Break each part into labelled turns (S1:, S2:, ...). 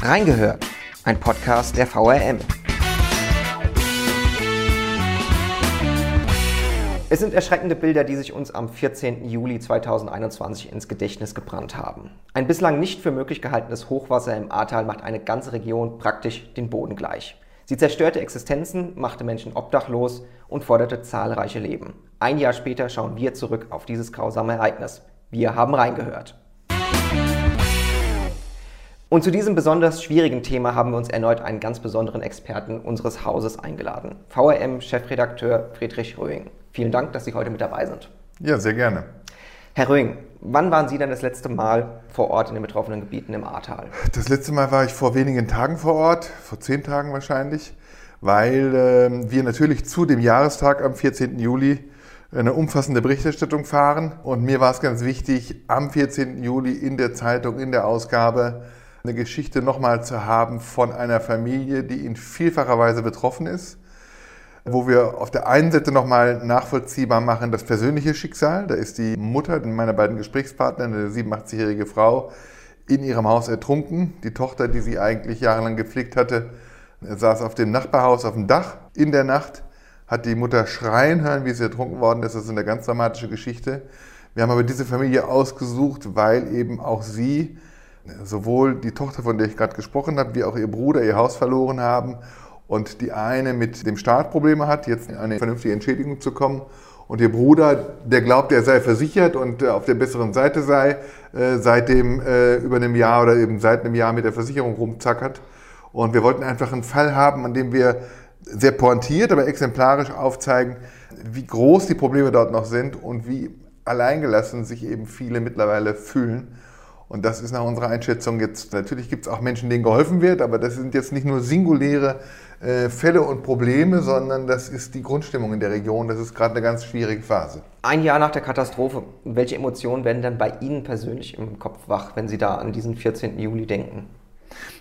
S1: Reingehört, ein Podcast der VRM. Es sind erschreckende Bilder, die sich uns am 14. Juli 2021 ins Gedächtnis gebrannt haben. Ein bislang nicht für möglich gehaltenes Hochwasser im Ahrtal macht eine ganze Region praktisch den Boden gleich. Sie zerstörte Existenzen, machte Menschen obdachlos und forderte zahlreiche Leben. Ein Jahr später schauen wir zurück auf dieses grausame Ereignis. Wir haben reingehört. Und zu diesem besonders schwierigen Thema haben wir uns erneut einen ganz besonderen Experten unseres Hauses eingeladen. VRM-Chefredakteur Friedrich Röing. Vielen Dank, dass Sie heute mit dabei sind.
S2: Ja, sehr gerne.
S1: Herr Röing, wann waren Sie denn das letzte Mal vor Ort in den betroffenen Gebieten im Ahrtal?
S2: Das letzte Mal war ich vor wenigen Tagen vor Ort, vor zehn Tagen wahrscheinlich, weil äh, wir natürlich zu dem Jahrestag am 14. Juli eine umfassende Berichterstattung fahren. Und mir war es ganz wichtig, am 14. Juli in der Zeitung, in der Ausgabe, eine Geschichte nochmal zu haben von einer Familie, die in vielfacher Weise betroffen ist, wo wir auf der einen Seite nochmal nachvollziehbar machen das persönliche Schicksal. Da ist die Mutter meiner beiden Gesprächspartner, eine 87-jährige Frau, in ihrem Haus ertrunken. Die Tochter, die sie eigentlich jahrelang gepflegt hatte, saß auf dem Nachbarhaus auf dem Dach in der Nacht, hat die Mutter schreien hören, wie sie ertrunken worden ist. Das ist eine ganz dramatische Geschichte. Wir haben aber diese Familie ausgesucht, weil eben auch sie sowohl die Tochter, von der ich gerade gesprochen habe, wie auch ihr Bruder ihr Haus verloren haben und die eine mit dem Staat Probleme hat, jetzt eine vernünftige Entschädigung zu kommen und ihr Bruder, der glaubt, er sei versichert und äh, auf der besseren Seite sei, äh, seitdem äh, über einem Jahr oder eben seit einem Jahr mit der Versicherung rumzackert. Und wir wollten einfach einen Fall haben, an dem wir sehr pointiert, aber exemplarisch aufzeigen, wie groß die Probleme dort noch sind und wie alleingelassen sich eben viele mittlerweile fühlen. Und das ist nach unserer Einschätzung jetzt, natürlich gibt es auch Menschen, denen geholfen wird, aber das sind jetzt nicht nur singuläre äh, Fälle und Probleme, sondern das ist die Grundstimmung in der Region. Das ist gerade eine ganz schwierige Phase.
S1: Ein Jahr nach der Katastrophe, welche Emotionen werden dann bei Ihnen persönlich im Kopf wach, wenn Sie da an diesen 14. Juli denken?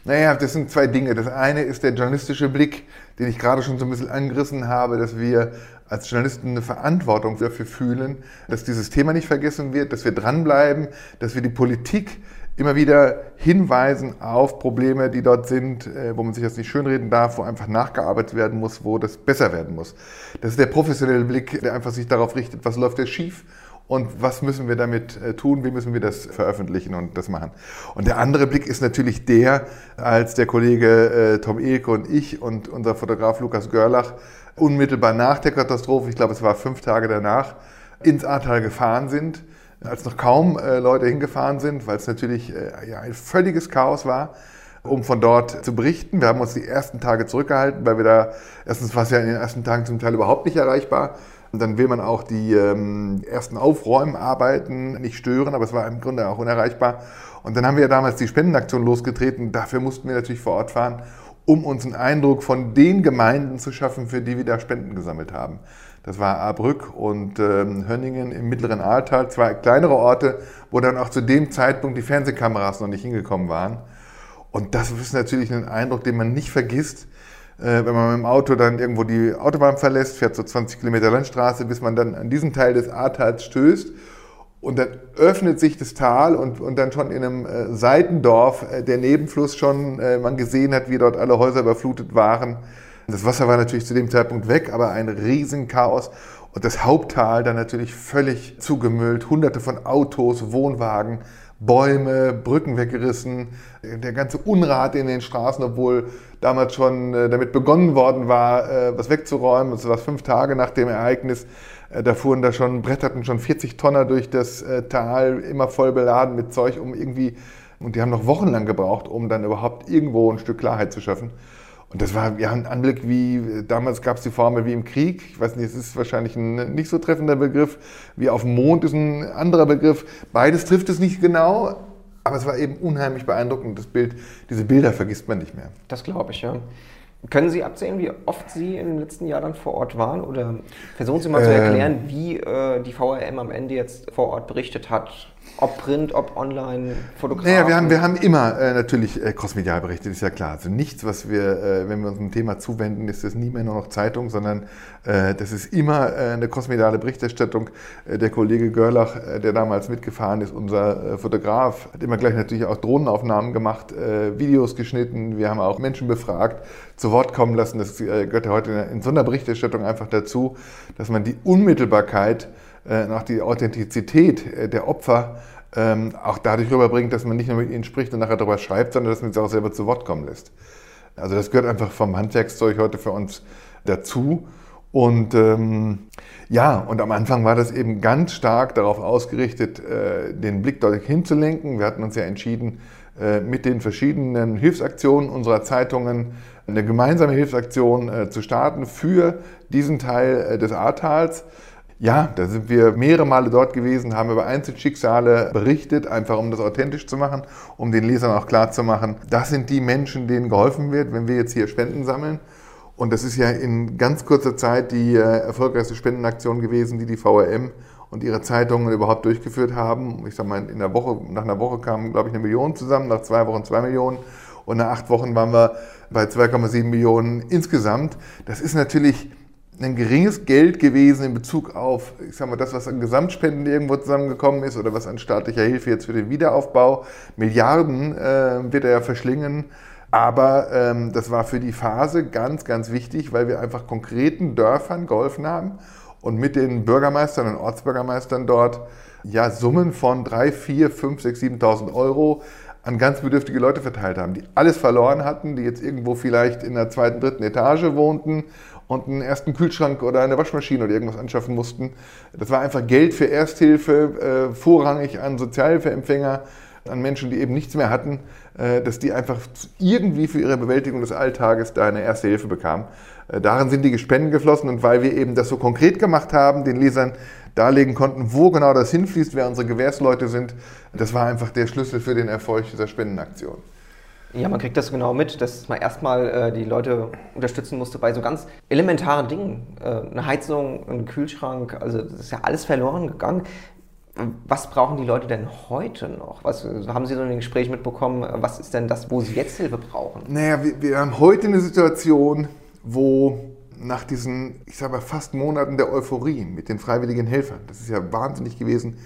S2: Naja, das sind zwei Dinge. Das eine ist der journalistische Blick, den ich gerade schon so ein bisschen angerissen habe, dass wir als Journalisten eine Verantwortung dafür fühlen, dass dieses Thema nicht vergessen wird, dass wir dranbleiben, dass wir die Politik immer wieder hinweisen auf Probleme, die dort sind, äh, wo man sich das nicht schönreden darf, wo einfach nachgearbeitet werden muss, wo das besser werden muss. Das ist der professionelle Blick, der einfach sich darauf richtet, was läuft da schief und was müssen wir damit äh, tun, wie müssen wir das veröffentlichen und das machen. Und der andere Blick ist natürlich der, als der Kollege äh, Tom Eke und ich und unser Fotograf Lukas Görlach unmittelbar nach der Katastrophe, ich glaube es war fünf Tage danach, ins Ahrtal gefahren sind, als noch kaum äh, Leute hingefahren sind, weil es natürlich äh, ja, ein völliges Chaos war, um von dort zu berichten. Wir haben uns die ersten Tage zurückgehalten, weil wir da, erstens war es ja in den ersten Tagen zum Teil überhaupt nicht erreichbar. Und dann will man auch die ähm, ersten Aufräumarbeiten nicht stören, aber es war im Grunde auch unerreichbar. Und dann haben wir ja damals die Spendenaktion losgetreten. Dafür mussten wir natürlich vor Ort fahren um uns einen Eindruck von den Gemeinden zu schaffen, für die wir da Spenden gesammelt haben. Das war Ahrbrück und ähm, Hönningen im mittleren Ahrtal, zwei kleinere Orte, wo dann auch zu dem Zeitpunkt die Fernsehkameras noch nicht hingekommen waren. Und das ist natürlich ein Eindruck, den man nicht vergisst, wenn man mit dem Auto dann irgendwo die Autobahn verlässt, fährt so 20 Kilometer Landstraße, bis man dann an diesen Teil des Ahrtals stößt und dann öffnet sich das Tal und, und dann schon in einem äh, Seitendorf äh, der Nebenfluss schon, äh, man gesehen hat, wie dort alle Häuser überflutet waren. Das Wasser war natürlich zu dem Zeitpunkt weg, aber ein Riesenchaos. Und das Haupttal dann natürlich völlig zugemüllt. Hunderte von Autos, Wohnwagen, Bäume, Brücken weggerissen. Der ganze Unrat in den Straßen, obwohl damals schon äh, damit begonnen worden war, äh, was wegzuräumen. Das war fünf Tage nach dem Ereignis äh, da fuhren da schon, bretterten schon 40 Tonner durch das Tal, immer voll beladen mit Zeug, um irgendwie, und die haben noch wochenlang gebraucht, um dann überhaupt irgendwo ein Stück Klarheit zu schaffen. Und das war ja ein Anblick wie, damals gab es die Formel wie im Krieg. Ich weiß nicht, es ist wahrscheinlich ein nicht so treffender Begriff. Wie auf dem Mond ist ein anderer Begriff. Beides trifft es nicht genau, aber es war eben unheimlich beeindruckend. Das Bild, diese Bilder vergisst man nicht mehr.
S1: Das glaube ich, ja. Können Sie abzählen, wie oft Sie im letzten Jahr dann vor Ort waren? Oder versuchen Sie mal ähm, zu erklären, wie äh, die VRM am Ende jetzt vor Ort berichtet hat? Ob Print, ob online,
S2: Fotografen? Naja, wir haben, wir haben immer äh, natürlich äh, crossmedial berichtet, ist ja klar. Also nichts, was wir, äh, wenn wir uns einem Thema zuwenden, ist das nie mehr nur noch Zeitung, sondern äh, das ist immer äh, eine crossmediale Berichterstattung. Äh, der Kollege Görlach, äh, der damals mitgefahren ist, unser Fotograf, hat immer gleich natürlich auch Drohnenaufnahmen gemacht, Videos geschnitten. Wir haben auch Menschen befragt, zu Wort kommen lassen. Das gehört ja heute in so einer Berichterstattung einfach dazu, dass man die Unmittelbarkeit äh, auch die Authentizität äh, der Opfer ähm, auch dadurch rüberbringt, dass man nicht nur mit ihnen spricht und nachher darüber schreibt, sondern dass man sie auch selber zu Wort kommen lässt. Also das gehört einfach vom Handwerkszeug heute für uns dazu. Und ähm, ja, und am Anfang war das eben ganz stark darauf ausgerichtet, äh, den Blick dort hinzulenken. Wir hatten uns ja entschieden, äh, mit den verschiedenen Hilfsaktionen unserer Zeitungen eine gemeinsame Hilfsaktion äh, zu starten für diesen Teil äh, des Ahrtals. Ja, da sind wir mehrere Male dort gewesen, haben über Einzelschicksale berichtet, einfach um das authentisch zu machen, um den Lesern auch klar zu machen, das sind die Menschen, denen geholfen wird, wenn wir jetzt hier Spenden sammeln. Und das ist ja in ganz kurzer Zeit die äh, erfolgreichste Spendenaktion gewesen, die die VRM und ihre Zeitungen überhaupt durchgeführt haben. Ich sag mal, in der Woche, nach einer Woche kamen, glaube ich, eine Million zusammen, nach zwei Wochen zwei Millionen. Und nach acht Wochen waren wir bei 2,7 Millionen insgesamt. Das ist natürlich ein geringes Geld gewesen in Bezug auf, ich sag mal, das, was an Gesamtspenden irgendwo zusammengekommen ist oder was an staatlicher Hilfe jetzt für den Wiederaufbau. Milliarden äh, wird er ja verschlingen. Aber ähm, das war für die Phase ganz, ganz wichtig, weil wir einfach konkreten Dörfern geholfen haben und mit den Bürgermeistern und Ortsbürgermeistern dort ja Summen von 3, 4, 5, 6, 7.000 Euro an ganz bedürftige Leute verteilt haben, die alles verloren hatten, die jetzt irgendwo vielleicht in der zweiten, dritten Etage wohnten und einen ersten Kühlschrank oder eine Waschmaschine oder irgendwas anschaffen mussten. Das war einfach Geld für Ersthilfe, äh, vorrangig an Sozialhilfeempfänger, an Menschen, die eben nichts mehr hatten, äh, dass die einfach irgendwie für ihre Bewältigung des Alltages da eine erste Hilfe bekamen. Äh, darin sind die Spenden geflossen und weil wir eben das so konkret gemacht haben, den Lesern darlegen konnten, wo genau das hinfließt, wer unsere Gewährsleute sind, das war einfach der Schlüssel für den Erfolg dieser Spendenaktion.
S1: Ja, man kriegt das genau mit, dass man erstmal äh, die Leute unterstützen musste bei so ganz elementaren Dingen. Äh, eine Heizung, ein Kühlschrank, also das ist ja alles verloren gegangen. Was brauchen die Leute denn heute noch? Was haben Sie so in den Gesprächen mitbekommen? Was ist denn das, wo Sie jetzt Hilfe brauchen?
S2: Naja, wir, wir haben heute eine Situation, wo nach diesen, ich sage mal, fast Monaten der Euphorie mit den freiwilligen Helfern, das ist ja wahnsinnig gewesen,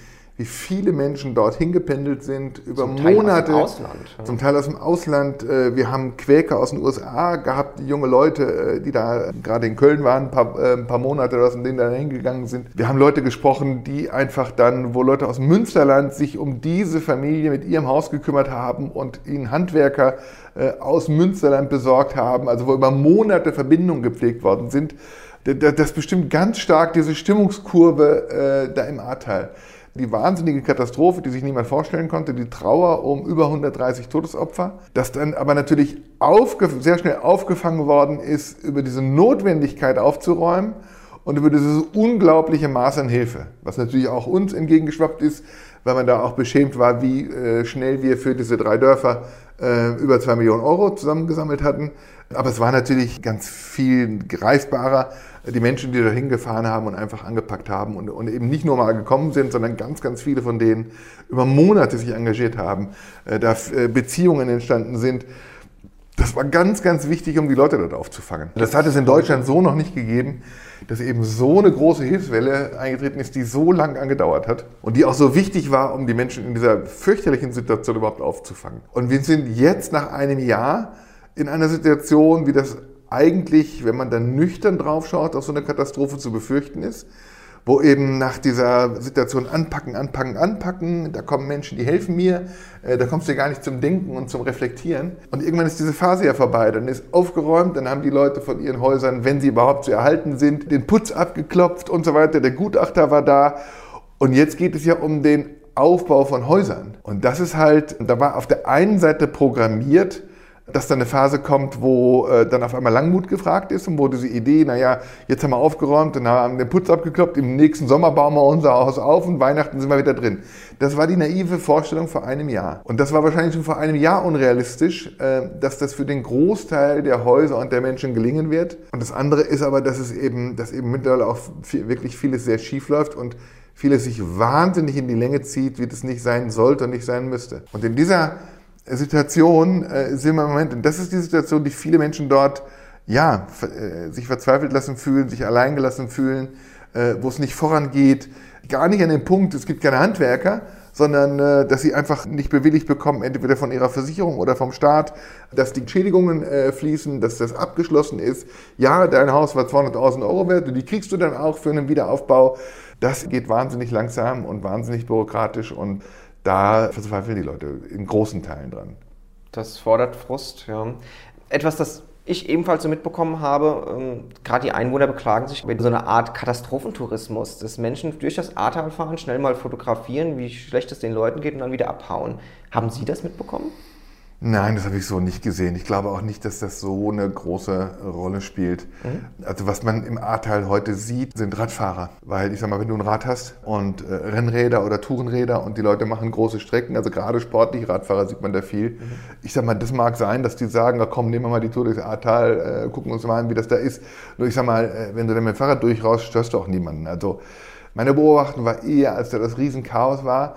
S2: wie viele Menschen dorthin gependelt sind, über zum Monate. Teil aus dem Ausland. Zum Teil aus dem Ausland. Äh, wir haben Quäker aus den USA gehabt, junge Leute, äh, die da gerade in Köln waren, ein paar, äh, ein paar Monate aus denen da hingegangen sind. Wir haben Leute gesprochen, die einfach dann, wo Leute aus dem Münsterland sich um diese Familie mit ihrem Haus gekümmert haben und ihnen Handwerker aus Münsterland besorgt haben, also wo über Monate Verbindungen gepflegt worden sind. Das bestimmt ganz stark diese Stimmungskurve da im Ahrtal die wahnsinnige Katastrophe, die sich niemand vorstellen konnte, die Trauer um über 130 Todesopfer, das dann aber natürlich sehr schnell aufgefangen worden ist, über diese Notwendigkeit aufzuräumen und über dieses unglaubliche Maß an Hilfe, was natürlich auch uns entgegengeschwappt ist, weil man da auch beschämt war, wie äh, schnell wir für diese drei Dörfer äh, über zwei Millionen Euro zusammengesammelt hatten. Aber es war natürlich ganz viel greifbarer, die Menschen, die da hingefahren haben und einfach angepackt haben und, und, eben nicht nur mal gekommen sind, sondern ganz, ganz viele von denen über Monate sich engagiert haben, äh, da äh, Beziehungen entstanden sind. Das war ganz, ganz wichtig, um die Leute dort aufzufangen. Das hat es in Deutschland so noch nicht gegeben, dass eben so eine große Hilfswelle eingetreten ist, die so lang angedauert hat und die auch so wichtig war, um die Menschen in dieser fürchterlichen Situation überhaupt aufzufangen. Und wir sind jetzt nach einem Jahr in einer Situation, wie das eigentlich, wenn man dann nüchtern drauf schaut, auf so eine Katastrophe zu befürchten ist, wo eben nach dieser Situation anpacken, anpacken, anpacken, da kommen Menschen, die helfen mir, äh, da kommst du gar nicht zum Denken und zum Reflektieren. Und irgendwann ist diese Phase ja vorbei, dann ist aufgeräumt, dann haben die Leute von ihren Häusern, wenn sie überhaupt zu erhalten sind, den Putz abgeklopft und so weiter, der Gutachter war da. Und jetzt geht es ja um den Aufbau von Häusern. Und das ist halt, da war auf der einen Seite programmiert, dass dann eine Phase kommt, wo äh, dann auf einmal Langmut gefragt ist und wo diese Idee, naja, jetzt haben wir aufgeräumt und haben den Putz abgekloppt, im nächsten Sommer bauen wir unser Haus auf und Weihnachten sind wir wieder drin. Das war die naive Vorstellung vor einem Jahr. Und das war wahrscheinlich schon vor einem Jahr unrealistisch, äh, dass das für den Großteil der Häuser und der Menschen gelingen wird. Und das andere ist aber, dass es eben, dass eben mittlerweile auch viel, wirklich vieles sehr schief läuft und vieles sich wahnsinnig in die Länge zieht, wie das nicht sein sollte und nicht sein müsste. Und in dieser Situation äh, sind wir im Moment, und das ist die Situation, die viele Menschen dort ja, äh, sich verzweifelt lassen fühlen, sich alleingelassen fühlen, äh, wo es nicht vorangeht, gar nicht an dem Punkt, es gibt keine Handwerker, sondern äh, dass sie einfach nicht bewilligt bekommen, entweder von ihrer Versicherung oder vom Staat, dass die Entschädigungen äh, fließen, dass das abgeschlossen ist. Ja, dein Haus war 200.000 Euro wert und die kriegst du dann auch für einen Wiederaufbau. Das geht wahnsinnig langsam und wahnsinnig bürokratisch und da verzweifeln die Leute in großen Teilen dran.
S1: Das fordert Frust, ja. Etwas, das ich ebenfalls so mitbekommen habe, ähm, gerade die Einwohner beklagen sich über so eine Art Katastrophentourismus, dass Menschen durch das Ahrtal fahren, schnell mal fotografieren, wie schlecht es den Leuten geht und dann wieder abhauen. Haben Sie das mitbekommen?
S2: Nein, das habe ich so nicht gesehen. Ich glaube auch nicht, dass das so eine große Rolle spielt. Mhm. Also was man im Ahrtal heute sieht, sind Radfahrer. Weil ich sag mal, wenn du ein Rad hast und äh, Rennräder oder Tourenräder und die Leute machen große Strecken, also gerade sportliche Radfahrer sieht man da viel. Mhm. Ich sag mal, das mag sein, dass die sagen, na komm, nehmen wir mal die Tour durchs Ahrtal, äh, gucken uns mal an, wie das da ist. Nur ich sag mal, äh, wenn du dann mit dem Fahrrad durchrauscht, störst du auch niemanden. Also meine Beobachtung war eher, als da das Riesenchaos war,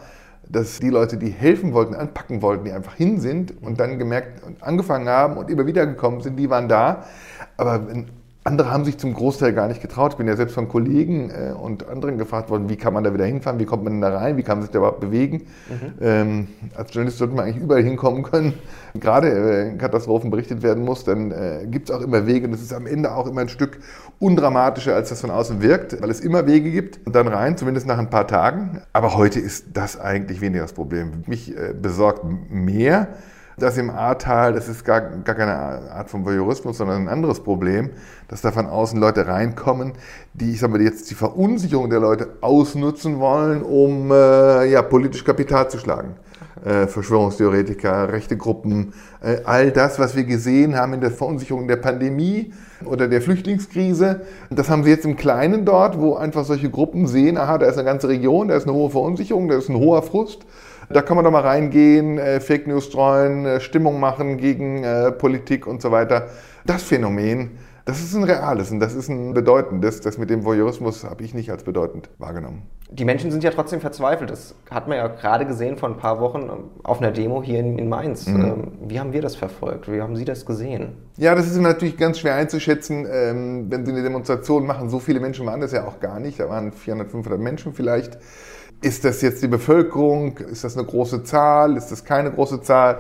S2: dass die Leute, die helfen wollten, anpacken wollten, die einfach hin sind und dann gemerkt und angefangen haben und immer wieder gekommen sind, die waren da. Aber andere haben sich zum Großteil gar nicht getraut. Ich bin ja selbst von Kollegen äh, und anderen gefragt worden, wie kann man da wieder hinfahren, wie kommt man da rein, wie kann man sich da überhaupt bewegen. Mhm. Ähm, als Journalist sollte man eigentlich überall hinkommen können. Gerade äh, in Katastrophen berichtet werden muss, dann äh, gibt es auch immer Wege und es ist am Ende auch immer ein Stück undramatischer, als das von außen wirkt, weil es immer Wege gibt und dann rein, zumindest nach ein paar Tagen. Aber heute ist das eigentlich weniger das Problem. Mich äh, besorgt mehr, dass im Ahrtal, das ist gar, gar keine Art von Voyeurismus, sondern ein anderes Problem, dass da von außen Leute reinkommen, die, ich sag mal, jetzt die Verunsicherung der Leute ausnutzen wollen, um äh, ja, politisch Kapital zu schlagen. Äh, Verschwörungstheoretiker, rechte Gruppen, äh, all das, was wir gesehen haben in der Verunsicherung der Pandemie oder der Flüchtlingskrise, das haben sie jetzt im Kleinen dort, wo einfach solche Gruppen sehen, aha, da ist eine ganze Region, da ist eine hohe Verunsicherung, da ist ein hoher Frust da kann man doch mal reingehen, äh, Fake News streuen, äh, Stimmung machen gegen äh, Politik und so weiter. Das Phänomen, das ist ein reales und das ist ein bedeutendes. Das mit dem Voyeurismus habe ich nicht als bedeutend wahrgenommen.
S1: Die Menschen sind ja trotzdem verzweifelt. Das hat man ja gerade gesehen vor ein paar Wochen ähm, auf einer Demo hier in, in Mainz. Mhm. Ähm, wie haben wir das verfolgt? Wie haben Sie das gesehen?
S2: Ja, das ist natürlich ganz schwer einzuschätzen. Ähm, wenn Sie eine Demonstration machen, so viele Menschen waren das ja auch gar nicht. Da waren 400, 500 Menschen vielleicht. Ist das jetzt die Bevölkerung? Ist das eine große Zahl? Ist das keine große Zahl?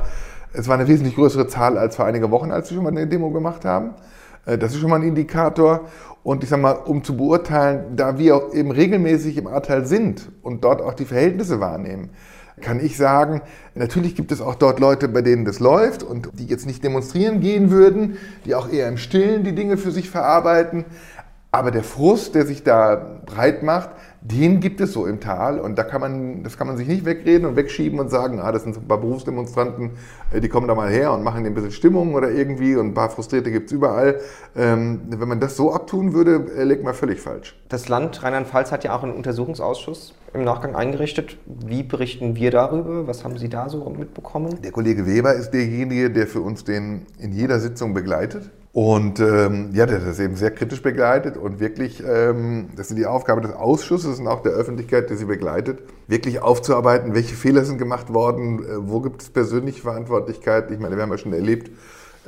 S2: Es war eine wesentlich größere Zahl als vor einigen Wochen, als wir schon mal eine Demo gemacht haben. Äh, das ist schon mal ein Indikator. Und ich sage mal, um zu beurteilen, da wir auch eben regelmäßig im Ahrtal sind und dort auch die Verhältnisse wahrnehmen, kann ich sagen, natürlich gibt es auch dort Leute, bei denen das läuft und die jetzt nicht demonstrieren gehen würden, die auch eher im Stillen die Dinge für sich verarbeiten. Aber der Frust, der sich da breit macht, den gibt es so im Tal und da kann man, das kann man sich nicht wegreden und wegschieben und sagen, ah, das sind ein paar Berufsdemonstranten, äh, die kommen da mal her und machen ein bisschen Stimmung oder irgendwie und ein paar Frustrierte gibt es überall. Ähm, wenn man das so abtun würde, äh, legt man völlig falsch.
S1: Das Land Rheinland-Pfalz hat ja auch einen Untersuchungsausschuss im Nachgang eingerichtet. Wie berichten wir darüber? Was haben Sie da so mitbekommen?
S2: Der Kollege Weber ist derjenige, der für uns den in jeder Sitzung begleitet. Und ähm, ja, der hat das eben sehr kritisch begleitet und wirklich, ähm, das ist die Aufgabe des Ausschusses und auch der Öffentlichkeit, die sie begleitet, wirklich aufzuarbeiten, welche Fehler sind gemacht worden, äh, wo gibt es persönliche Verantwortlichkeit. Ich meine, wir haben ja schon erlebt,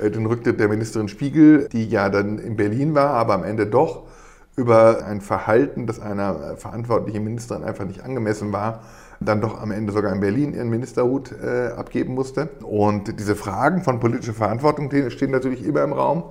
S2: äh, den Rücktritt der Ministerin Spiegel, die ja dann in Berlin war, aber am Ende doch über ein Verhalten, das einer äh, verantwortlichen Ministerin einfach nicht angemessen war, dann doch am Ende sogar in Berlin ihren Ministerhut äh, abgeben musste. Und diese Fragen von politischer Verantwortung stehen natürlich immer im Raum.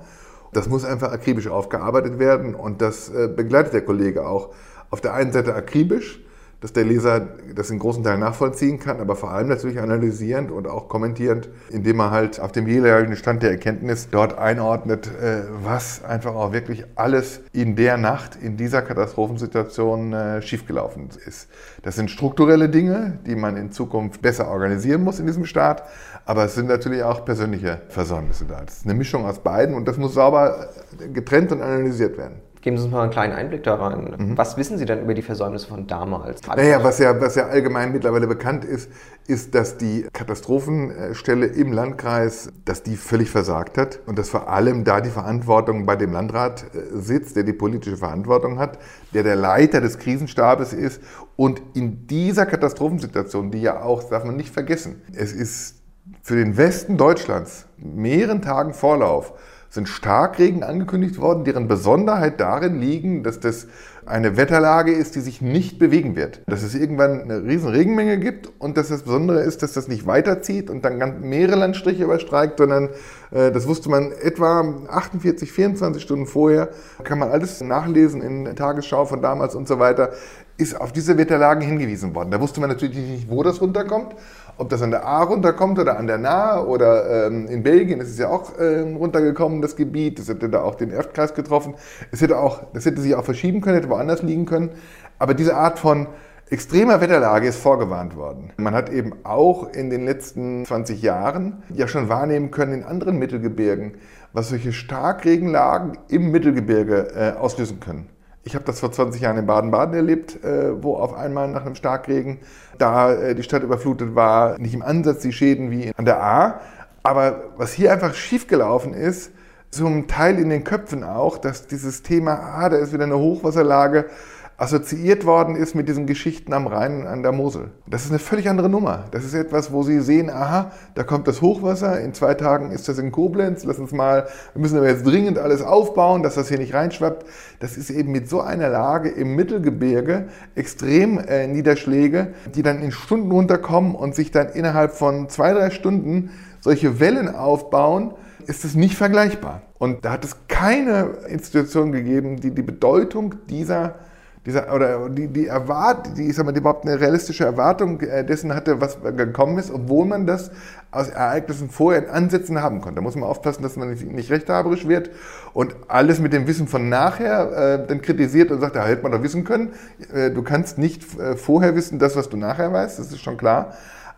S2: Das muss einfach akribisch aufgearbeitet werden und das äh, begleitet der Kollege auch. Auf der einen Seite akribisch, dass der Leser das in großen Teilen nachvollziehen kann, aber vor allem natürlich analysierend und auch kommentierend, indem er halt auf dem jeweiligen Stand der Erkenntnis dort einordnet, äh, was einfach auch wirklich alles in der Nacht, in dieser Katastrophensituation äh, schiefgelaufen ist. Das sind strukturelle Dinge, die man in Zukunft besser organisieren muss in diesem Staat, aber es sind natürlich auch persönliche Versäumnisse da. Das ist eine Mischung aus beiden und das muss sauber getrennt und analysiert werden.
S1: Geben Sie uns mal einen kleinen Einblick da rein. Mhm. Was wissen Sie denn über die Versäumnisse von damals?
S2: Naja, was ja, was ja allgemein mittlerweile bekannt ist, ist, dass die Katastrophenstelle im Landkreis, dass die völlig versagt hat und dass vor allem da die Verantwortung bei dem Landrat äh, sitzt, der die politische Verantwortung hat, der der Leiter des Krisenstabes ist und in dieser Katastrophensituation, die ja auch, darf man nicht vergessen, es ist für den Westen Deutschlands mehreren Tagen Vorlauf sind Starkregen angekündigt worden, deren Besonderheit darin liegen, dass das eine Wetterlage ist, die sich nicht bewegen wird. Dass es irgendwann eine riesen Regenmenge gibt und dass das Besondere ist, dass das nicht weiterzieht und dann mehrere Landstriche überstreikt, sondern äh, das wusste man etwa 48, 24 Stunden vorher. Kann man alles nachlesen in der Tagesschau von damals und so weiter. Ist auf diese Wetterlagen hingewiesen worden. Da wusste man natürlich nicht, wo das runterkommt ob das an der A runterkommt oder an der Nahe oder ähm, in Belgien ist es ja auch ähm, runtergekommen, das Gebiet. Das hätte da auch den Erdkreis getroffen. Es hätte auch, das hätte sich auch verschieben können, hätte woanders liegen können. Aber diese Art von extremer Wetterlage ist vorgewarnt worden. Man hat eben auch in den letzten 20 Jahren ja schon wahrnehmen können in anderen Mittelgebirgen, was solche Starkregenlagen im Mittelgebirge äh, auslösen können. Ich habe das vor 20 Jahren in Baden-Baden erlebt, äh, wo auf einmal nach einem Starkregen da äh, die Stadt überflutet war. Nicht im Ansatz die Schäden wie an der A. Aber was hier einfach schiefgelaufen ist, zum Teil in den Köpfen auch, dass dieses Thema, ah, da ist wieder eine Hochwasserlage, assoziiert worden ist mit diesen Geschichten am Rhein und an der Mosel. Das ist eine völlig andere Nummer. Das ist etwas, wo Sie sehen, aha, da kommt das Hochwasser, in zwei Tagen ist das in Koblenz, lass uns mal, wir müssen aber jetzt dringend alles aufbauen, dass das hier nicht reinschwappt. Das ist eben mit so einer Lage im Mittelgebirge extrem äh, Niederschläge, die dann in Stunden runterkommen und sich dann innerhalb von zwei, drei Stunden solche Wellen aufbauen, ist es nicht vergleichbar. Und da hat es keine Institution gegeben, die die Bedeutung dieser dieser, oder die, die Erwart, die, ich sag mal, die überhaupt eine realistische Erwartung äh, dessen hatte, was gekommen ist, obwohl man das aus Ereignissen vorher in Ansätzen haben konnte. Da muss man aufpassen, dass man nicht, rechthaberisch wird und alles mit dem Wissen von nachher äh, dann kritisiert und sagt, da hätte man doch wissen können. Äh, du kannst nicht äh, vorher wissen, das, was du nachher weißt, das ist schon klar.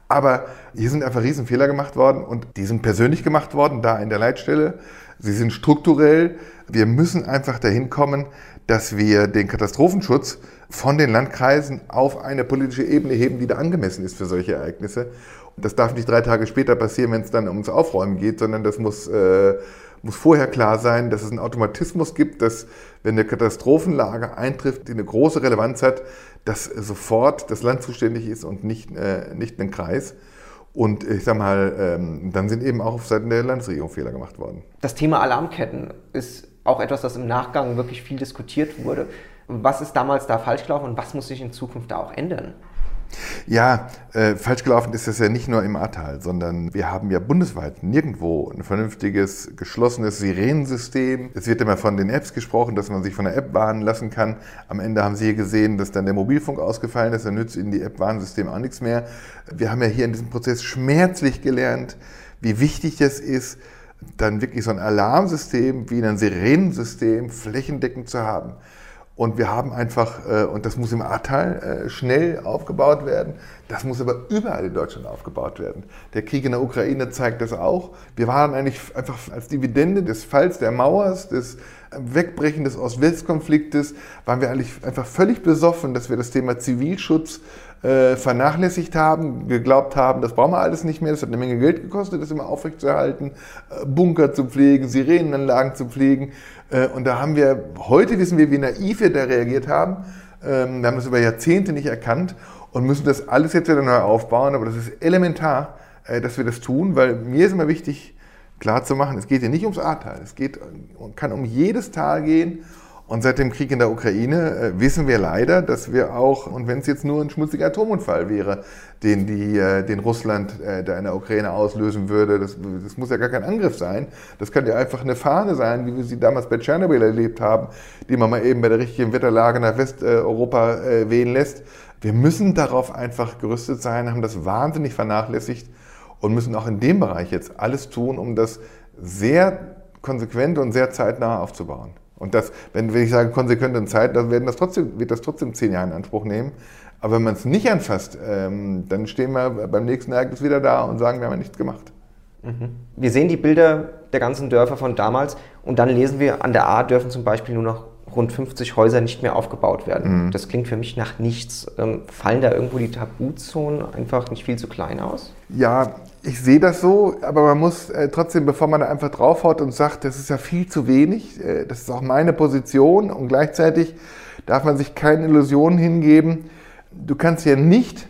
S2: Aber hier sind einfach Riesenfehler gemacht worden und die sind persönlich gemacht worden, da in der Leitstelle. Sie sind strukturell. Wir müssen einfach dahin kommen, dass wir den Katastrophenschutz von den Landkreisen auf eine politische Ebene heben, die da angemessen ist für solche Ereignisse. Und das darf nicht drei Tage später passieren, wenn es dann ums Aufräumen geht, sondern das muss, äh, muss vorher klar sein, dass es einen Automatismus gibt, dass wenn eine Katastrophenlage eintrifft, die eine große Relevanz hat, dass sofort das Land zuständig ist und nicht, äh, nicht ein Kreis. Und ich sag mal, ähm, dann sind eben auch auf Seiten der Landesregierung Fehler gemacht worden.
S1: Das Thema Alarmketten ist auch etwas, das im Nachgang wirklich viel diskutiert wurde. Was ist damals da falsch gelaufen und was muss sich in Zukunft da auch ändern?
S2: Ja, äh, falsch gelaufen ist das ja nicht nur im Ahrtal, sondern wir haben ja bundesweit nirgendwo ein vernünftiges, geschlossenes Sirenensystem. Es wird immer von den Apps gesprochen, dass man sich von der App warnen lassen kann. Am Ende haben Sie hier gesehen, dass dann der Mobilfunk ausgefallen ist, dann nützt Ihnen die App-Warnsystem auch nichts mehr. Wir haben ja hier in diesem Prozess schmerzlich gelernt, wie wichtig es ist, dann wirklich so ein Alarmsystem wie ein Sirenensystem flächendeckend zu haben. Und wir haben einfach, äh, und das muss im Ahrtal äh, schnell aufgebaut werden, das muss aber überall in Deutschland aufgebaut werden. Der Krieg in der Ukraine zeigt das auch. Wir waren eigentlich einfach als Dividende des Falls der Mauers, des Wegbrechen des Ost-West-Konfliktes, waren wir eigentlich einfach völlig besoffen, dass wir das Thema Zivilschutz äh, vernachlässigt haben, geglaubt haben, das brauchen wir alles nicht mehr, das hat eine Menge Geld gekostet, das immer aufrechtzuerhalten, äh, Bunker zu pflegen, Sirenenanlagen zu pflegen. Äh, und da haben wir, heute wissen wir, wie naiv wir da reagiert haben. Ähm, wir haben das über Jahrzehnte nicht erkannt und müssen das alles jetzt wieder neu aufbauen, aber das ist elementar, äh, dass wir das tun, weil mir ist immer wichtig, klar zu machen, es geht hier nicht ums Ahrtal, es geht, kann um jedes Tal gehen und seit dem Krieg in der Ukraine äh, wissen wir leider, dass wir auch, und wenn es jetzt nur ein schmutziger Atomunfall wäre, den, die, äh, den Russland äh, da in der Ukraine auslösen würde, das, das muss ja gar kein Angriff sein. Das könnte ja einfach eine Fahne sein, wie wir sie damals bei Tschernobyl erlebt haben, die man mal eben bei der richtigen Wetterlage nach Westeuropa wehen lässt. Wir müssen darauf einfach gerüstet sein, haben das wahnsinnig vernachlässigt und müssen auch in dem Bereich jetzt alles tun, um das sehr konsequent und sehr zeitnah aufzubauen. Und das, wenn, wenn ich sage konsequent in Zeit, dann werden das trotzdem, wird das trotzdem zehn Jahre in Anspruch nehmen. Aber wenn man es nicht anfasst, ähm, dann stehen wir beim nächsten Ereignis wieder da und sagen, wir haben ja nichts gemacht.
S1: Mhm. Wir sehen die Bilder der ganzen Dörfer von damals und dann lesen wir, an der A dürfen zum Beispiel nur noch rund 50 Häuser nicht mehr aufgebaut werden. Mhm. Das klingt für mich nach nichts. Ähm, fallen da irgendwo die Tabuzonen einfach nicht viel zu klein aus?
S2: Ja, ich sehe das so, aber man muss äh, trotzdem, bevor man da einfach draufhaut und sagt, das ist ja viel zu wenig, äh, das ist auch meine Position und gleichzeitig darf man sich keine Illusionen hingeben. Du kannst ja nicht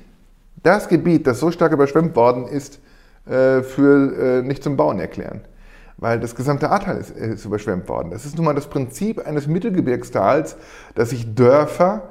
S2: das Gebiet, das so stark überschwemmt worden ist, äh, für äh, nicht zum Bauen erklären weil das gesamte Ahrtal ist, ist, überschwemmt worden. Das ist nun mal das Prinzip eines Mittelgebirgstals, dass sich Dörfer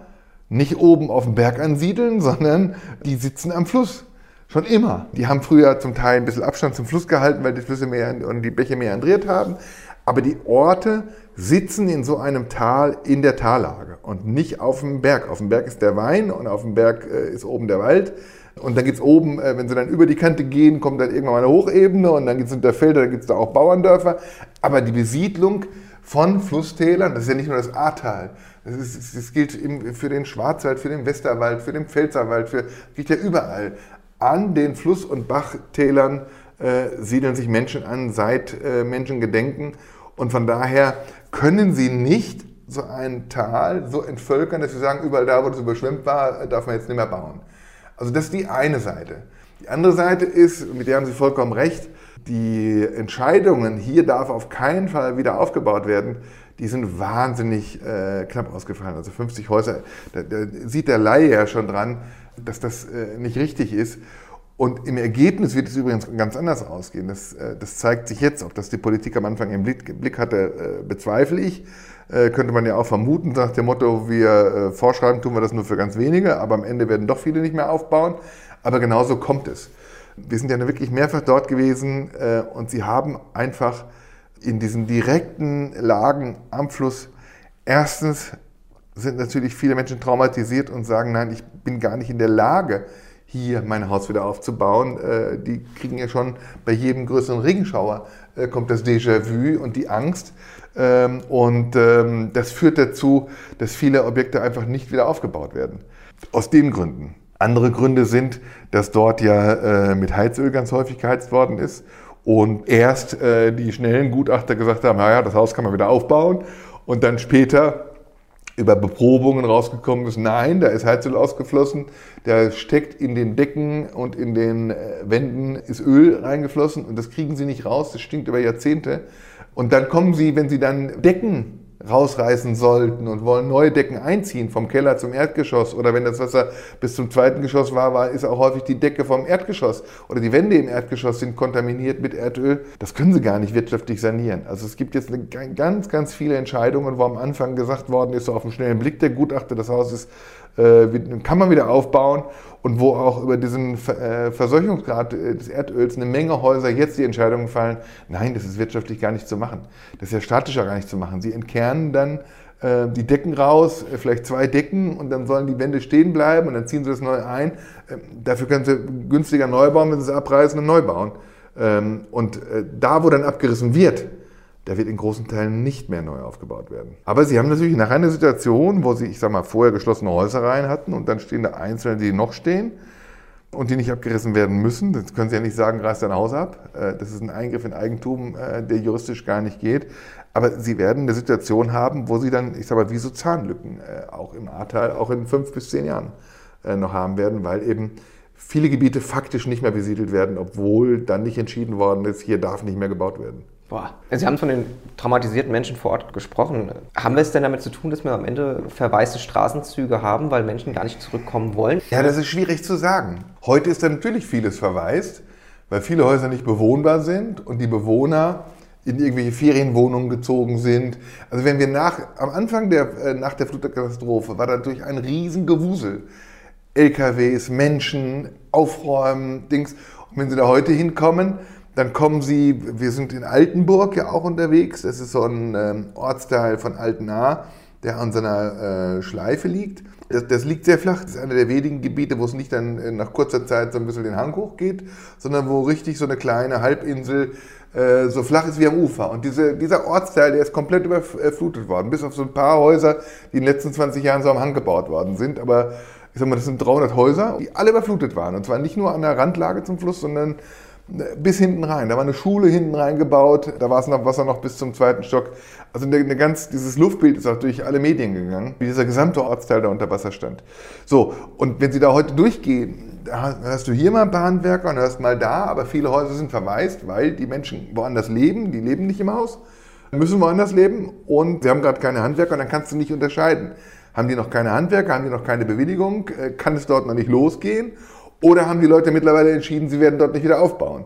S2: nicht oben auf dem Berg ansiedeln, sondern die sitzen am Fluss. Schon immer. Die haben früher zum Teil ein bisschen Abstand zum Fluss gehalten, weil die Flüsse mehr und die Bäche mehr andriert haben. Aber die Orte sitzen in so einem Tal in der Tallage und nicht auf dem Berg. Auf dem Berg ist der Wein und auf dem Berg äh, ist oben der Wald. Und dann gibt es oben, äh, wenn sie dann über die Kante gehen, kommt dann irgendwann mal eine Hochebene und dann gibt es unter Felder, dann es da auch Bauerndörfer. Aber die Besiedlung von Flusstälern, das ist ja nicht nur das Ahrtal, das, ist, das gilt für den Schwarzwald, für den Westerwald, für den Pfälzerwald, für, gilt ja überall. An den Fluss- und Bachtälern äh, siedeln sich Menschen an, seit äh, Menschen gedenken. Und von daher können sie nicht so ein Tal so entvölkern, dass sie sagen, überall da, wo es überschwemmt war, darf man jetzt nicht mehr bauen. Also das ist die eine Seite. Die andere Seite ist, mit der haben Sie vollkommen recht, die Entscheidungen, hier darf auf keinen Fall wieder aufgebaut werden, die sind wahnsinnig äh, knapp ausgefallen. Also 50 Häuser, da, da, sieht der Laie ja schon dran, dass das äh, nicht richtig ist. Und im Ergebnis wird es übrigens ganz anders ausgehen. Das, äh, das zeigt sich jetzt. Ob das die Politik am Anfang im Blick, Blick hatte, äh, bezweifle ich. Äh, könnte man ja auch vermuten, nach dem Motto, wir äh, vorschreiben, tun wir das nur für ganz wenige, aber am Ende werden doch viele nicht mehr aufbauen. Aber genauso kommt es. Wir sind ja wirklich mehrfach dort gewesen äh, und sie haben einfach in diesen direkten Lagen am Fluss, erstens sind natürlich viele Menschen traumatisiert und sagen, nein, ich bin gar nicht in der Lage, hier mein Haus wieder aufzubauen. Die kriegen ja schon bei jedem größeren Regenschauer kommt das Déjà-vu und die Angst. Ähm, und ähm, das führt dazu, dass viele Objekte einfach nicht wieder aufgebaut werden. Aus den Gründen. Andere Gründe sind, dass dort ja äh, mit Heizöl ganz häufig geheizt worden ist und erst äh, die schnellen Gutachter gesagt haben, naja, das Haus kann man wieder aufbauen und dann später über Beprobungen rausgekommen ist, nein, da ist Heizöl ausgeflossen, da steckt in den Decken und in den äh, Wänden ist Öl reingeflossen und das kriegen sie nicht raus, das stinkt über Jahrzehnte. Und dann kommen sie, wenn sie dann Decken rausreißen sollten und wollen neue Decken einziehen vom Keller zum Erdgeschoss oder wenn das Wasser bis zum zweiten Geschoss war, war ist auch häufig die Decke vom Erdgeschoss oder die Wände im Erdgeschoss sind kontaminiert mit Erdöl. Das können sie gar nicht wirtschaftlich sanieren. Also es gibt jetzt eine, ganz, ganz viele Entscheidungen, wo am Anfang gesagt worden ist, so auf den schnellen Blick der Gutachter, das Haus ist kann man wieder aufbauen und wo auch über diesen äh, Verseuchungsgrad äh, des Erdöls eine Menge Häuser jetzt die Entscheidungen fallen, nein, das ist wirtschaftlich gar nicht zu machen. Das ist ja statischer gar nicht zu machen. Sie entkernen dann die Decken raus, vielleicht zwei Decken und dann sollen die Wände stehen bleiben und dann ziehen sie das neu ein. Dafür können sie günstiger neu bauen, wenn sie es abreißen und neu bauen. Ähm, und da, wo dann abgerissen wird, der wird in großen Teilen nicht mehr neu aufgebaut werden. Aber sie haben natürlich nachher eine Situation, wo sie, ich sag mal, vorher geschlossene Häuserreihen hatten und dann stehen da Einzelne, die noch stehen und die nicht abgerissen werden müssen. Das können Sie ja nicht sagen, reiß dein Haus ab. Äh, das ist ein Eingriff in Eigentum, äh, der juristisch gar nicht geht. Aber Sie werden eine Situation haben, wo Sie dann, ich sag mal, wie so Zahnlücken äh, auch im Ahrtal, auch in fünf bis zehn Jahren noch haben werden, weil eben viele Gebiete faktisch nicht mehr besiedelt werden, obwohl dann nicht entschieden worden ist, hier darf nicht mehr gebaut werden.
S1: Boah. Sie haben von den traumatisierten Menschen vor Ort gesprochen. Haben wir es denn damit zu tun, dass wir am Ende verwaiste Straßenzüge haben, weil Menschen gar nicht zurückkommen wollen?
S2: Ja, das ist schwierig zu sagen. Heute ist da natürlich vieles verwaist, weil viele Häuser nicht bewohnbar sind und die Bewohner in irgendwelche Ferienwohnungen gezogen sind. Also wenn wir nach, am Anfang der, äh, nach der Flutkatastrophe war da natürlich ein Riesengewusel. LKWs, Menschen, Aufräumen, Dings. Und wenn Sie da heute hinkommen, dann kommen Sie, wir sind in Altenburg ja auch unterwegs. Das ist so ein ähm, Ortsteil von Altenahr, der an so einer äh, Schleife liegt. Das, das, liegt sehr flach. Das ist einer der wenigen Gebiete, wo es nicht dann äh, nach kurzer Zeit so ein bisschen den Hang hoch geht, sondern wo richtig so eine kleine Halbinsel äh, so flach ist wie am Ufer. Und diese, dieser Ortsteil, der ist komplett überflutet worden, bis auf so ein paar Häuser, die in den letzten 20 Jahren so am Hang gebaut worden sind. Aber ich sag mal, das sind 300 Häuser, die alle überflutet waren. Und zwar nicht nur an der Randlage zum Fluss, sondern bis hinten rein. Da war eine Schule hinten reingebaut, da war es noch Wasser noch bis zum zweiten Stock. Also eine, eine ganz, dieses Luftbild ist auch durch alle Medien gegangen, wie dieser gesamte Ortsteil da unter Wasser stand. So, und wenn Sie da heute durchgehen, da hörst du hier mal ein paar Handwerker und hörst mal da, aber viele Häuser sind verwaist, weil die Menschen woanders leben, die leben nicht im Haus, müssen woanders leben und sie haben gerade keine Handwerker und dann kannst du nicht unterscheiden. Haben die noch keine Handwerker, haben die noch keine Bewilligung, äh, kann es dort noch nicht losgehen oder haben die Leute mittlerweile entschieden, sie werden dort nicht wieder aufbauen?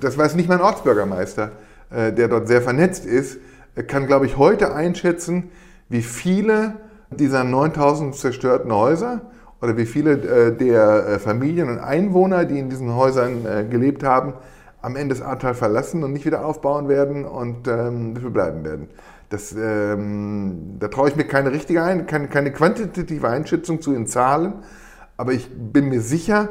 S2: Das weiß nicht mein Ortsbürgermeister, äh, der dort sehr vernetzt ist, kann, glaube ich, heute einschätzen, wie viele dieser 9000 zerstörten Häuser oder wie viele äh, der äh, Familien und Einwohner, die in diesen Häusern gelebt haben, am Ende das Ahrtal verlassen und nicht wieder aufbauen werden und ähm, dafür bleiben werden. Das, ähm, da traue ich mir keine richtige, ein, keine, keine quantitative Einschätzung zu in Zahlen, aber ich bin mir sicher,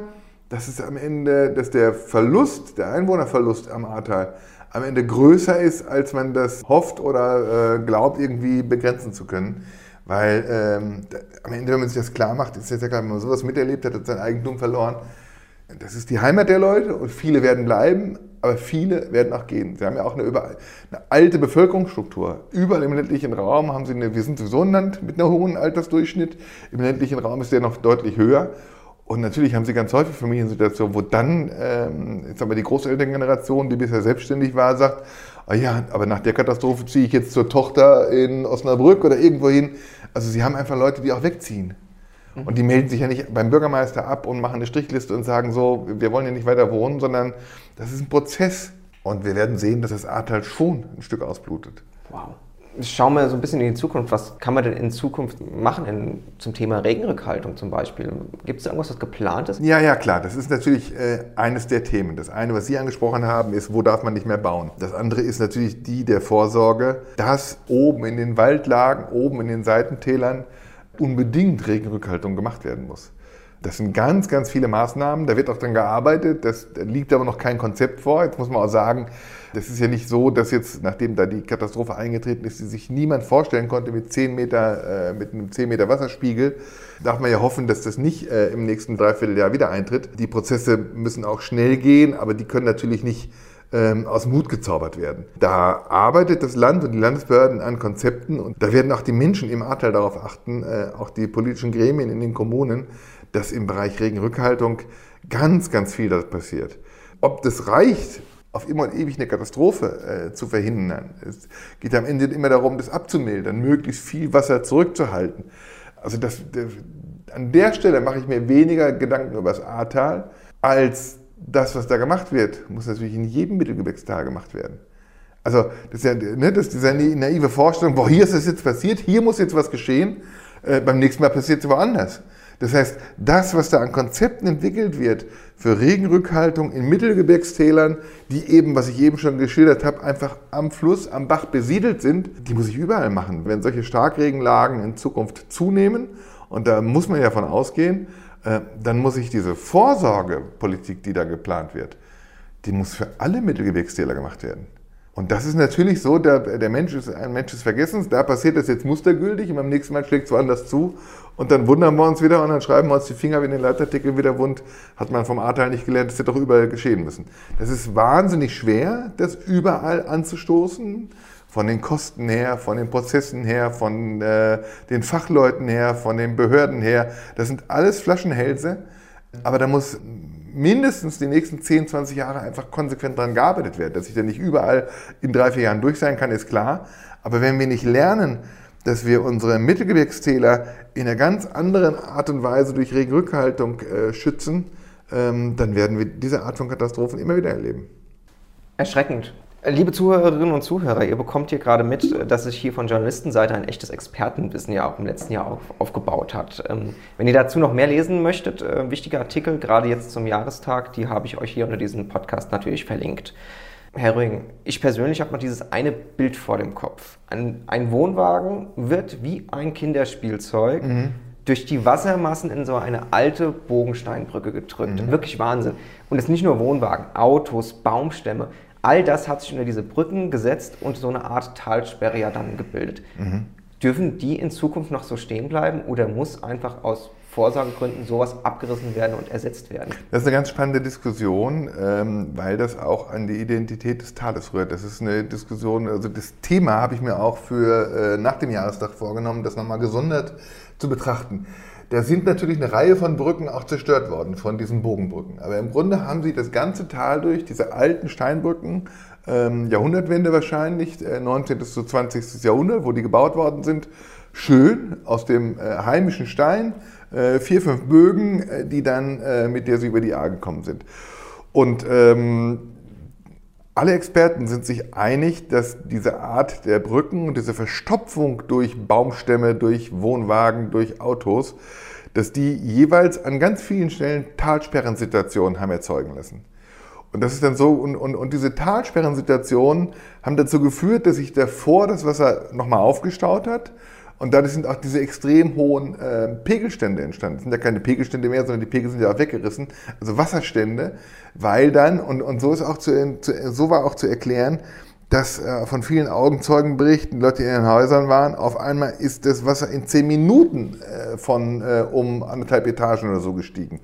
S2: dass es am Ende, dass der Verlust, der Einwohnerverlust am Ahrtal am Ende größer ist, als man das hofft oder äh, glaubt, irgendwie begrenzen zu können. Weil ähm, am Ende, wenn man sich das klar macht, ist es ja klar, wenn man sowas miterlebt hat, hat sein Eigentum verloren. Das ist die Heimat der Leute und viele werden bleiben, aber viele werden auch gehen. Sie haben ja auch eine, überall, eine alte Bevölkerungsstruktur. Überall im ländlichen Raum haben sie eine, wir sind sowieso ein Land mit einem hohen Altersdurchschnitt. Im ländlichen Raum ist der noch deutlich höher. Und natürlich haben sie ganz häufig Familiensituationen, wo dann, ähm, jetzt haben wir die Großelterngeneration, die bisher selbstständig war, sagt, oh ja, aber nach der Katastrophe ziehe ich jetzt zur Tochter in Osnabrück oder irgendwo hin. Also sie haben einfach Leute, die auch wegziehen. Und die melden sich ja nicht beim Bürgermeister ab und machen eine Strichliste und sagen so, wir wollen ja nicht weiter wohnen, sondern das ist ein Prozess. Und wir werden sehen, dass das Ahrtal schon ein Stück ausblutet.
S1: Wow. Schauen wir so ein bisschen in die Zukunft. Was kann man denn in Zukunft machen in, zum Thema Regenrückhaltung zum Beispiel? Gibt es da irgendwas, was geplant ist?
S2: Ja, ja, klar. Das ist natürlich äh, eines der Themen. Das eine, was Sie angesprochen haben, ist, wo darf man nicht mehr bauen? Das andere ist natürlich die der Vorsorge, dass oben in den Waldlagen, oben in den Seitentälern unbedingt Regenrückhaltung gemacht werden muss. Das sind ganz, ganz viele Maßnahmen. Da wird auch dran gearbeitet. Das, da liegt aber noch kein Konzept vor. Jetzt muss man auch sagen, das ist ja nicht so, dass jetzt, nachdem da die Katastrophe eingetreten ist, sich niemand vorstellen konnte mit 10 Meter, äh, mit einem 10 Meter Wasserspiegel. Darf man ja hoffen, dass das nicht äh, im nächsten Dreivierteljahr wieder eintritt. Die Prozesse müssen auch schnell gehen, aber die können natürlich nicht ähm, aus Mut gezaubert werden. Da arbeitet das Land und die Landesbehörden an Konzepten und da werden auch die Menschen im Ahrtal darauf achten, äh, auch die politischen Gremien in den Kommunen, dass im Bereich Regenrückhaltung ganz, ganz viel das passiert. Ob das reicht, auf immer und ewig eine Katastrophe äh, zu verhindern. Es geht am Ende immer darum, das abzumildern, möglichst viel Wasser zurückzuhalten. Also das, das, an der Stelle mache ich mir weniger Gedanken über das Ahrtal als das, was da gemacht wird, muss natürlich in jedem Mittelgebirgstal gemacht werden. Also das ist ja ne, das ist diese naive Vorstellung, boah, hier ist es jetzt passiert, hier muss jetzt was geschehen, äh, beim nächsten Mal passiert es woanders. Das heißt, das, was da an Konzepten entwickelt wird für Regenrückhaltung in Mittelgebirgstälern, die eben, was ich eben schon geschildert habe, einfach am Fluss, am Bach besiedelt sind, die muss ich überall machen. Wenn solche Starkregenlagen in Zukunft zunehmen, und da muss man ja von ausgehen, dann muss ich diese Vorsorgepolitik, die da geplant wird, die muss für alle Mittelgebirgstäler gemacht werden. Und das ist natürlich so, der, der Mensch ist ein Mensch des Vergessens, da passiert das jetzt mustergültig und beim nächsten Mal schlägt es woanders zu und dann wundern wir uns wieder und dann schreiben wir uns die Finger, wenn der Leitartikel wieder wund, hat man vom Ahrteil nicht gelernt, das hätte doch überall geschehen müssen. Das ist wahnsinnig schwer, das überall anzustoßen von den Kosten her, von den Prozessen her, von äh, den Fachleuten her, von den Behörden her. Das sind alles Flaschenhälse, aber da muss mindestens die nächsten 10, 20 Jahre einfach konsequent daran gearbeitet werden. Dass ich da nicht überall in drei, vier Jahren durch sein kann, ist klar. Aber wenn wir nicht lernen, dass wir unsere Mittelgebirgstäler in einer ganz anderen Art und Weise durch Regenrückhaltung äh, schützen, ähm, dann werden wir diese Art von Katastrophen immer wieder erleben.
S1: Erschreckend. Liebe Zuhörerinnen und Zuhörer, ihr bekommt hier gerade mit, dass sich hier von Journalistenseite ein echtes Expertenwissen ja auch im letzten Jahr auf, aufgebaut hat. Ähm, wenn ihr dazu noch mehr lesen möchtet, äh, wichtige Artikel, gerade jetzt zum Jahrestag, die habe ich euch hier unter diesem Podcast natürlich verlinkt. Herr Rüing, ich persönlich habe mal dieses eine Bild vor dem Kopf. Ein, ein Wohnwagen wird wie ein Kinderspielzeug mhm. durch die Wassermassen in so eine alte Bogensteinbrücke gedrückt. Mhm. Wirklich Wahnsinn. Und es ist nicht nur Wohnwagen, Autos, Baumstämme. All das hat sich unter diese Brücken gesetzt und so eine Art Talsperre ja dann gebildet. Mhm. Dürfen die in Zukunft noch so stehen bleiben oder muss einfach aus Vorsorgegründen sowas abgerissen werden und ersetzt werden?
S2: Das ist eine ganz spannende Diskussion, ähm, weil das auch an die Identität des Tales rührt. Das ist eine Diskussion, also das Thema habe ich mir auch für äh, nach dem Jahrestag vorgenommen, das nochmal gesondert zu betrachten. Da sind natürlich eine Reihe von Brücken auch zerstört worden, von diesen Bogenbrücken. Aber im Grunde haben sie das ganze Tal durch, diese alten Steinbrücken, ähm, Jahrhundertwende wahrscheinlich, äh, 19. bis 20. Jahrhundert, wo die gebaut worden sind, schön aus dem äh, heimischen Stein, äh, vier, fünf Bögen, äh, die dann äh, mit der sie über die A gekommen sind. Und ähm, alle Experten sind sich einig, dass diese Art der Brücken und diese Verstopfung durch Baumstämme, durch Wohnwagen, durch Autos, dass die jeweils an ganz vielen Stellen Talsperrensituationen haben erzeugen lassen. Und das ist dann so, und, und, und diese Talsperrensituationen haben dazu geführt, dass sich davor das Wasser nochmal aufgestaut hat und dadurch sind auch diese extrem hohen äh, Pegelstände entstanden. Es sind ja keine Pegelstände mehr, sondern die Pegel sind ja auch weggerissen. Also Wasserstände, weil dann, und, und so ist auch zu, zu, so war auch zu erklären, dass äh, von vielen Augenzeugenberichten, Leute, die in den Häusern waren, auf einmal ist das Wasser in zehn Minuten äh, von äh, um anderthalb Etagen oder so gestiegen.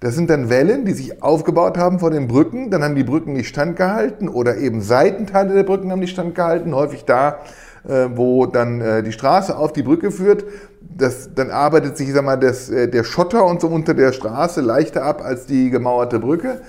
S2: Das sind dann Wellen, die sich aufgebaut haben vor den Brücken. Dann haben die Brücken nicht standgehalten oder eben Seitenteile der Brücken haben nicht standgehalten. Häufig da, äh, wo dann äh, die Straße auf die Brücke führt. Das, dann arbeitet sich, ich sag mal, das, äh, der Schotter und so unter der Straße leichter ab als die gemauerte Brücke.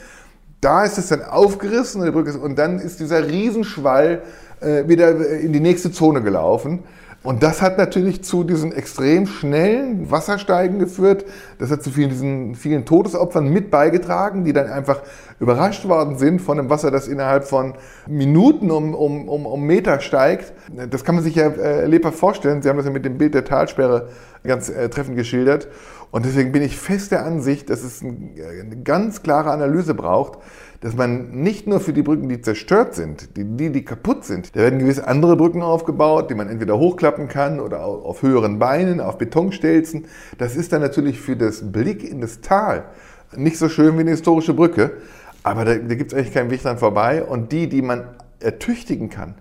S2: Da ist es dann aufgerissen und, und dann ist dieser Riesenschwall äh, wieder in die nächste Zone gelaufen. Und das hat natürlich zu diesen extrem schnellen Wassersteigen geführt. Das hat zu vielen, diesen vielen Todesopfern mit beigetragen, die dann einfach überrascht worden sind von dem Wasser, das innerhalb von Minuten um, um, um, um Meter steigt. Das kann man sich ja äh, lebhaft vorstellen. Sie haben das ja mit dem Bild der Talsperre ganz äh, treffend geschildert. Und deswegen bin ich fest der Ansicht, dass es ein, äh, eine ganz klare Analyse braucht, dass man nicht nur für die Brücken, die zerstört sind, die, die, die kaputt sind, da werden gewisse andere Brücken aufgebaut, die man entweder hochklappen kann oder auf höheren Beinen, auf Betonstelzen. Das ist dann natürlich für das Blick in das Tal nicht so schön wie eine historische Brücke, aber da, da gibt es eigentlich keinen Weg dran vorbei. Und die, die man ertüchtigen kann,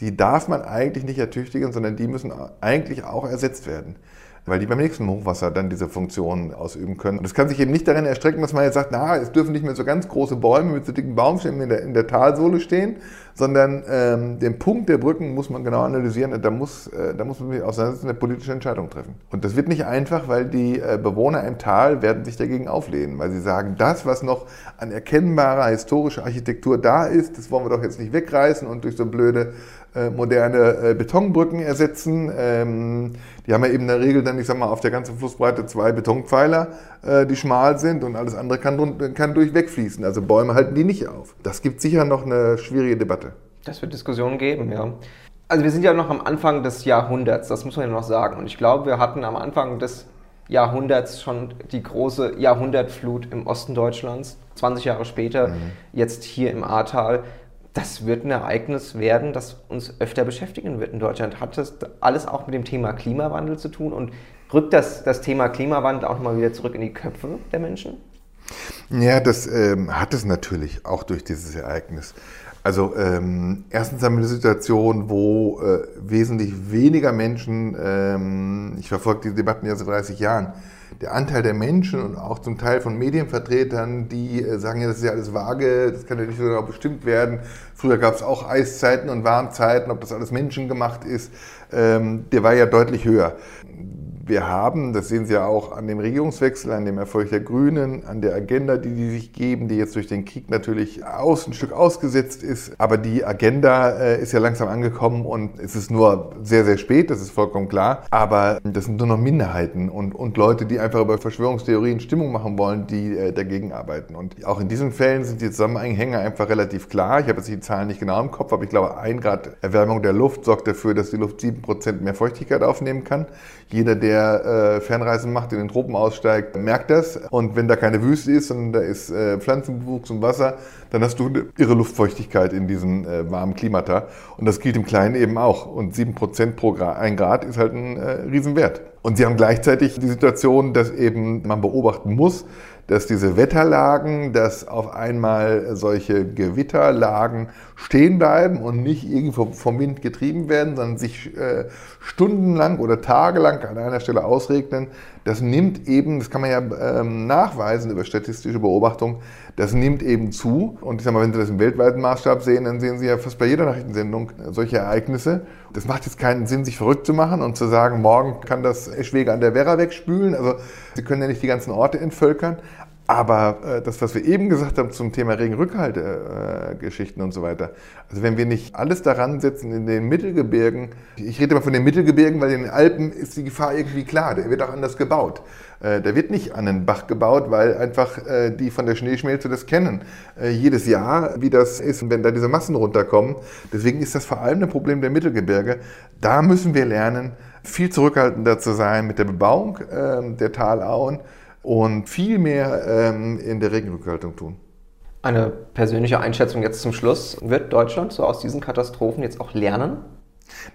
S2: die darf man eigentlich nicht ertüchtigen, sondern die müssen eigentlich auch ersetzt werden weil die beim nächsten Hochwasser dann diese Funktion ausüben können. Und es kann sich eben nicht darin erstrecken, dass man jetzt sagt, na, es dürfen nicht mehr so ganz große Bäume mit so dicken Baumstämmen in der, in der Talsohle stehen, sondern ähm, den Punkt der Brücken muss man genau analysieren. Da muss, äh, da muss man auseinandersetzen, eine politische Entscheidung treffen. Und das wird nicht einfach, weil die äh, Bewohner im Tal werden sich dagegen auflehnen, weil sie sagen, das, was noch an erkennbarer historischer Architektur da ist, das wollen wir doch jetzt nicht wegreißen und durch so blöde äh, moderne äh, Betonbrücken ersetzen. Ähm, die haben ja eben in der Regel dann, ich sag mal, auf der ganzen Flussbreite zwei Betonpfeiler, äh, die schmal sind und alles andere kann, kann durchwegfließen. Also Bäume halten die nicht auf. Das gibt sicher noch eine schwierige Debatte.
S1: Das wird Diskussionen geben, ja. Also wir sind ja noch am Anfang des Jahrhunderts, das muss man ja noch sagen. Und ich glaube, wir hatten am Anfang des Jahrhunderts schon die große Jahrhundertflut im Osten Deutschlands, 20 Jahre später, mhm. jetzt hier im Ahrtal das wird ein Ereignis werden, das uns öfter beschäftigen wird in Deutschland. Hat das alles auch mit dem Thema Klimawandel zu tun und rückt das, das Thema Klimawandel auch nochmal wieder zurück in die Köpfe der Menschen?
S2: Ja, das ähm, hat es natürlich auch durch dieses Ereignis. Also ähm, erstens haben wir eine Situation, wo äh, wesentlich weniger Menschen, ähm, ich verfolge diese Debatten ja seit 30 Jahren, der Anteil der Menschen und auch zum Teil von Medienvertretern, die äh, sagen, ja, das ist ja alles vage, das kann ja nicht so genau bestimmt werden. Früher gab es auch Eiszeiten und Warmzeiten, ob das alles menschengemacht ist, ähm, der war ja deutlich höher wir haben, das sehen Sie ja auch an dem Regierungswechsel, an dem Erfolg der Grünen, an der Agenda, die die sich geben, die jetzt durch den Krieg natürlich aus, ein Stück ausgesetzt ist. Aber die Agenda äh, ist ja langsam angekommen und es ist nur sehr, sehr spät, das ist vollkommen klar. Aber das sind nur noch Minderheiten und, und Leute, die einfach über Verschwörungstheorien Stimmung machen wollen, die äh, dagegen arbeiten. Und auch in diesen Fällen sind die Zusammenhänge einfach relativ klar. Ich habe jetzt die Zahlen nicht genau im Kopf, aber ich glaube, ein Grad Erwärmung der Luft sorgt dafür, dass die Luft sieben Prozent mehr Feuchtigkeit aufnehmen kann. Jeder, der der äh, Fernreisen macht, in den Tropen aussteigt, merkt das. Und wenn da keine Wüste ist, sondern da ist äh, Pflanzenbewuchs und Wasser, dann hast du eine irre Luftfeuchtigkeit in diesen äh, warmen Klimata. Und das gilt im Kleinen eben auch. Und 7% pro Grad, ein Grad ist halt ein äh, Riesenwert. Und Sie haben gleichzeitig die Situation, dass eben man beobachten muss, dass diese Wetterlagen, dass auf einmal solche Gewitterlagen stehen bleiben und nicht irgendwo vom Wind getrieben werden, sondern sich äh, stundenlang oder tagelang an einer Stelle ausregnen. Das nimmt eben, das kann man ja ähm, nachweisen über statistische Beobachtung, das nimmt eben zu. Und ich sag mal, wenn Sie das im weltweiten Maßstab sehen, dann sehen Sie ja fast bei jeder Nachrichtensendung solche Ereignisse. Das macht jetzt keinen Sinn, sich verrückt zu machen und zu sagen, morgen kann das Eschwege an der Werra wegspülen. Also Sie können ja nicht die ganzen Orte entvölkern. Aber äh, das, was wir eben gesagt haben zum Thema Regenrückhaltegeschichten äh, und so weiter, also wenn wir nicht alles daran setzen in den Mittelgebirgen, ich rede mal von den Mittelgebirgen, weil in den Alpen ist die Gefahr irgendwie klar, der wird auch anders gebaut. Äh, der wird nicht an einen Bach gebaut, weil einfach äh, die von der Schneeschmelze das kennen. Äh, jedes Jahr, wie das ist, wenn da diese Massen runterkommen. Deswegen ist das vor allem ein Problem der Mittelgebirge. Da müssen wir lernen, viel zurückhaltender zu sein mit der Bebauung ähm, der Talauen und viel mehr ähm, in der Regenrückhaltung tun.
S1: Eine persönliche Einschätzung jetzt zum Schluss. Wird Deutschland so aus diesen Katastrophen jetzt auch lernen?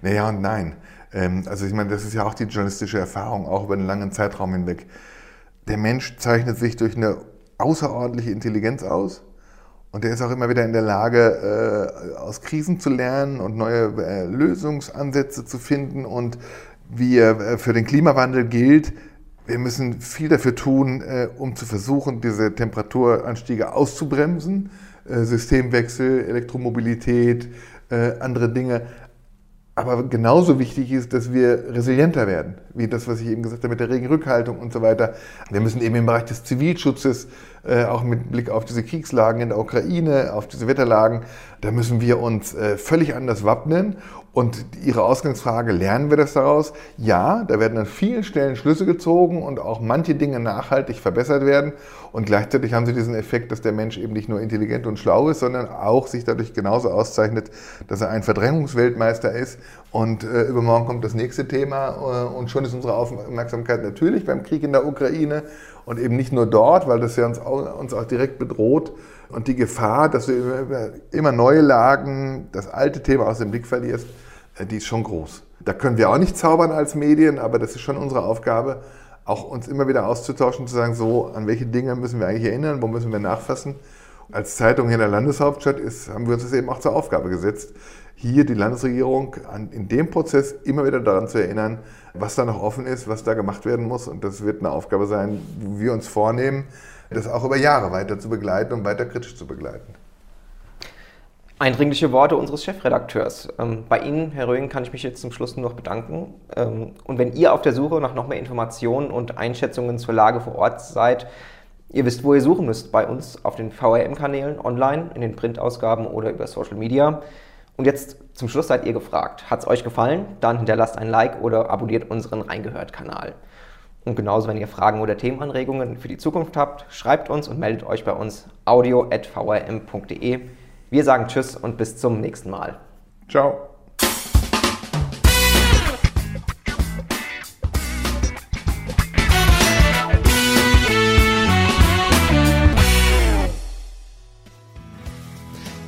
S2: Naja und nein. Ähm, also ich meine, das ist ja auch die journalistische Erfahrung, auch über einen langen Zeitraum hinweg. Der Mensch zeichnet sich durch eine außerordentliche Intelligenz aus. Und er ist auch immer wieder in der Lage, äh, aus Krisen zu lernen und neue äh, Lösungsansätze zu finden. Und wie er äh, für den Klimawandel gilt, wir müssen viel dafür tun, äh, um zu versuchen, diese Temperaturanstiege auszubremsen. Äh, Systemwechsel, Elektromobilität, äh, andere Dinge. Aber genauso wichtig ist, dass wir resilienter werden, wie das, was ich eben gesagt habe mit der Regenrückhaltung und so weiter. Wir müssen eben im Bereich des Zivilschutzes, auch mit Blick auf diese Kriegslagen in der Ukraine, auf diese Wetterlagen, da müssen wir uns völlig anders wappnen und Ihre Ausgangsfrage, lernen wir das daraus? Ja, da werden an vielen Stellen Schlüsse gezogen und auch manche Dinge nachhaltig verbessert werden. Und gleichzeitig haben Sie diesen Effekt, dass der Mensch eben nicht nur intelligent und schlau ist, sondern auch sich dadurch genauso auszeichnet, dass er ein Verdrängungsweltmeister ist. Und äh, übermorgen kommt das nächste Thema äh, und schon ist unsere Aufmerksamkeit natürlich beim Krieg in der Ukraine und eben nicht nur dort, weil das ja uns auch, uns auch direkt bedroht. Und die Gefahr, dass du immer, neue Lagen, das alte Thema aus dem Blick verlierst, äh, die ist schon groß. Da können wir auch nicht zaubern als Medien, aber das ist schon unsere Aufgabe, auch uns immer wieder auszutauschen, zu sagen, so, an welche Dinge müssen wir eigentlich erinnern, wo müssen wir nachfassen. Als Zeitung hier in der Landeshauptstadt ist, haben wir uns das eben auch zur Aufgabe gesetzt, hier die Landesregierung an, in dem Prozess immer wieder daran zu erinnern, was da noch offen ist, was da gemacht werden muss. Und das wird eine Aufgabe sein, wo wir uns vornehmen, das auch über Jahre weiter zu begleiten und weiter kritisch zu begleiten.
S1: Eindringliche Worte unseres Chefredakteurs. Ähm, bei Ihnen, Herr Röing, kann ich mich jetzt zum Schluss nur noch bedanken. Ähm, und wenn ihr auf der Suche nach noch mehr Informationen und Einschätzungen zur Lage vor Ort seid, ihr wisst, wo ihr suchen müsst. Bei uns auf den VRM-Kanälen, online, in den Printausgaben oder über Social Media. Und jetzt zum Schluss seid ihr gefragt. Hat es euch gefallen? Dann hinterlasst ein Like oder abonniert unseren Reingehört-Kanal. Und genauso, wenn ihr Fragen oder Themenanregungen für die Zukunft habt, schreibt uns und meldet euch bei uns audio.vrm.de. Wir sagen Tschüss und bis zum nächsten Mal.
S2: Ciao.